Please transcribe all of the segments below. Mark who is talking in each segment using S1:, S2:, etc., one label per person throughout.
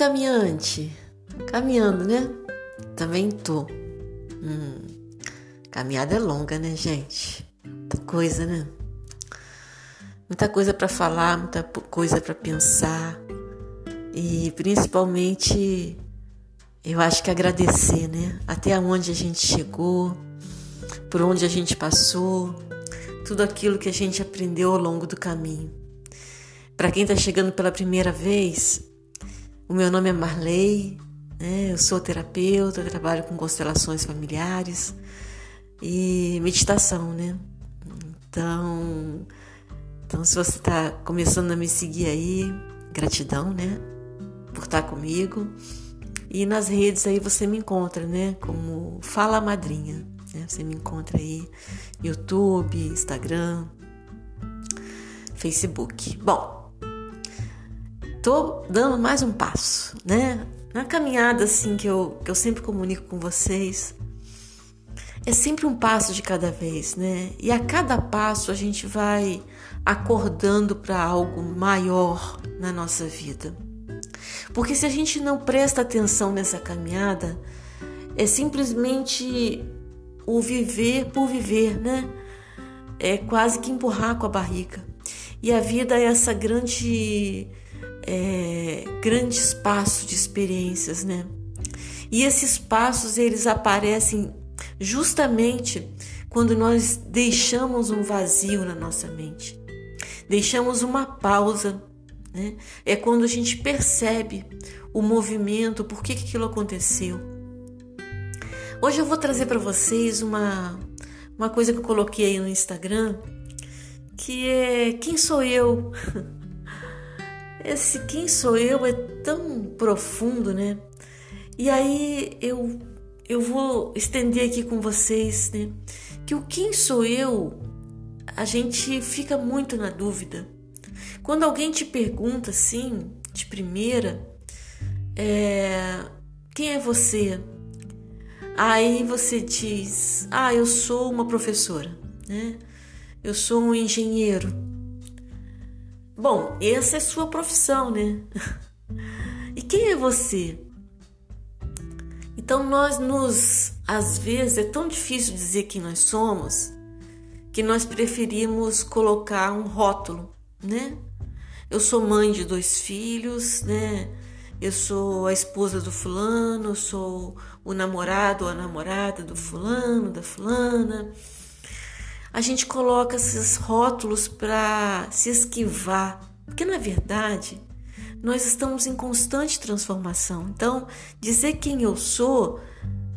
S1: caminhante? Caminhando, né? Também tô. Hum, caminhada é longa, né, gente? Muita coisa, né? Muita coisa para falar, muita coisa para pensar. E principalmente eu acho que agradecer, né? Até onde a gente chegou, por onde a gente passou, tudo aquilo que a gente aprendeu ao longo do caminho. Para quem está chegando pela primeira vez, o meu nome é Marley, né? eu sou terapeuta, trabalho com constelações familiares e meditação, né? Então, então se você está começando a me seguir aí, gratidão, né? Por estar tá comigo. E nas redes aí você me encontra, né? Como Fala Madrinha. Né? Você me encontra aí YouTube, Instagram, Facebook. Bom, tô dando mais um passo, né? Na caminhada assim que eu, que eu sempre comunico com vocês, é sempre um passo de cada vez, né? E a cada passo a gente vai acordando para algo maior na nossa vida. Porque se a gente não presta atenção nessa caminhada, é simplesmente o viver por viver, né? É quase que empurrar com a barriga. E a vida é essa grande é, grande espaço de experiências, né? E esses passos eles aparecem justamente quando nós deixamos um vazio na nossa mente, deixamos uma pausa, né? É quando a gente percebe o movimento, por que, que aquilo aconteceu. Hoje eu vou trazer para vocês uma, uma coisa que eu coloquei aí no Instagram, que é quem sou eu? Esse quem sou eu é tão profundo, né? E aí eu eu vou estender aqui com vocês, né? Que o quem sou eu, a gente fica muito na dúvida. Quando alguém te pergunta assim, de primeira, é, quem é você? Aí você diz, ah, eu sou uma professora, né? Eu sou um engenheiro. Bom, essa é sua profissão, né? E quem é você? Então nós nos, às vezes é tão difícil dizer quem nós somos, que nós preferimos colocar um rótulo, né? Eu sou mãe de dois filhos, né? Eu sou a esposa do fulano, eu sou o namorado ou a namorada do fulano, da fulana a gente coloca esses rótulos para se esquivar, porque na verdade nós estamos em constante transformação. Então, dizer quem eu sou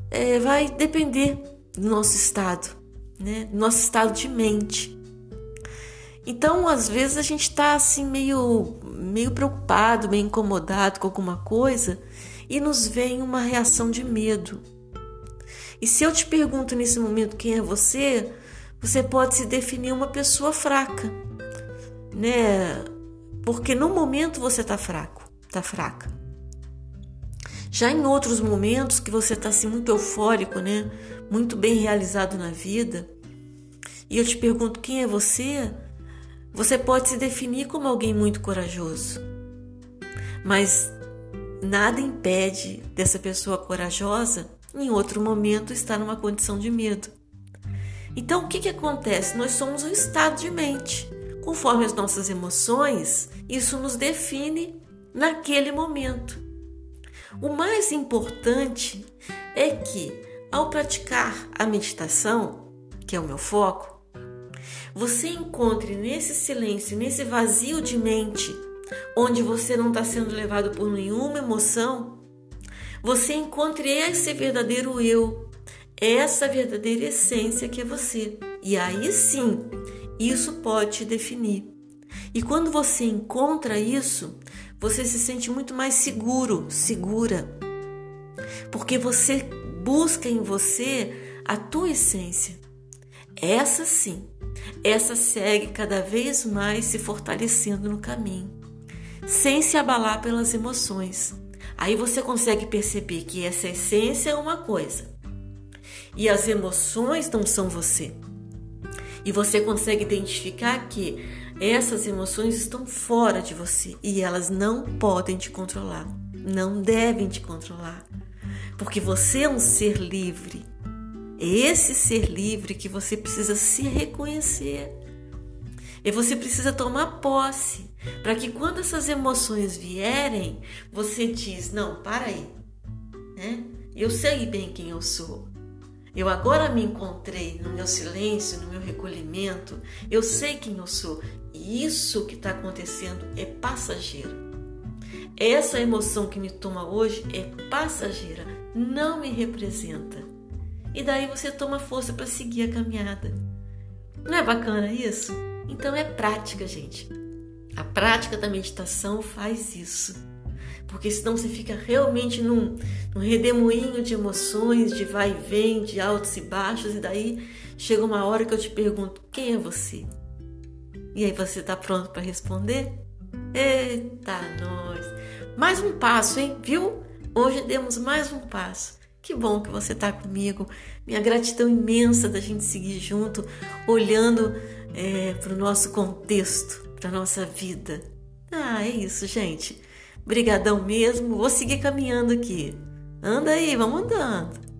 S1: é, vai depender do nosso estado, né? Do nosso estado de mente. Então, às vezes a gente está assim meio, meio preocupado, meio incomodado com alguma coisa e nos vem uma reação de medo. E se eu te pergunto nesse momento quem é você, você pode se definir uma pessoa fraca, né? Porque no momento você está fraco, está fraca. Já em outros momentos que você está assim muito eufórico, né? Muito bem realizado na vida, e eu te pergunto quem é você, você pode se definir como alguém muito corajoso. Mas nada impede dessa pessoa corajosa em outro momento estar numa condição de medo. Então, o que, que acontece? Nós somos um estado de mente. Conforme as nossas emoções, isso nos define naquele momento. O mais importante é que, ao praticar a meditação, que é o meu foco, você encontre nesse silêncio, nesse vazio de mente, onde você não está sendo levado por nenhuma emoção, você encontre esse verdadeiro eu, essa verdadeira essência que é você. E aí sim, isso pode te definir. E quando você encontra isso, você se sente muito mais seguro, segura. Porque você busca em você a tua essência. Essa sim, essa segue cada vez mais se fortalecendo no caminho, sem se abalar pelas emoções. Aí você consegue perceber que essa essência é uma coisa, e as emoções não são você. E você consegue identificar que essas emoções estão fora de você e elas não podem te controlar. não devem te controlar, porque você é um ser livre. É esse ser livre que você precisa se reconhecer. E você precisa tomar posse, para que quando essas emoções vierem, você diz: "Não, para aí". Né? Eu sei bem quem eu sou. Eu agora me encontrei no meu silêncio, no meu recolhimento. Eu sei quem eu sou. E isso que está acontecendo é passageiro. Essa emoção que me toma hoje é passageira, não me representa. E daí você toma força para seguir a caminhada. Não é bacana isso? Então é prática, gente. A prática da meditação faz isso porque senão você fica realmente num, num redemoinho de emoções, de vai e vem, de altos e baixos, e daí chega uma hora que eu te pergunto: quem é você? E aí você está pronto para responder? Eita, nós! Mais um passo, hein? Viu? Hoje demos mais um passo. Que bom que você está comigo. Minha gratidão imensa da gente seguir junto, olhando é, para o nosso contexto, para nossa vida. Ah, é isso, gente. Brigadão mesmo. Vou seguir caminhando aqui. Anda aí, vamos andando.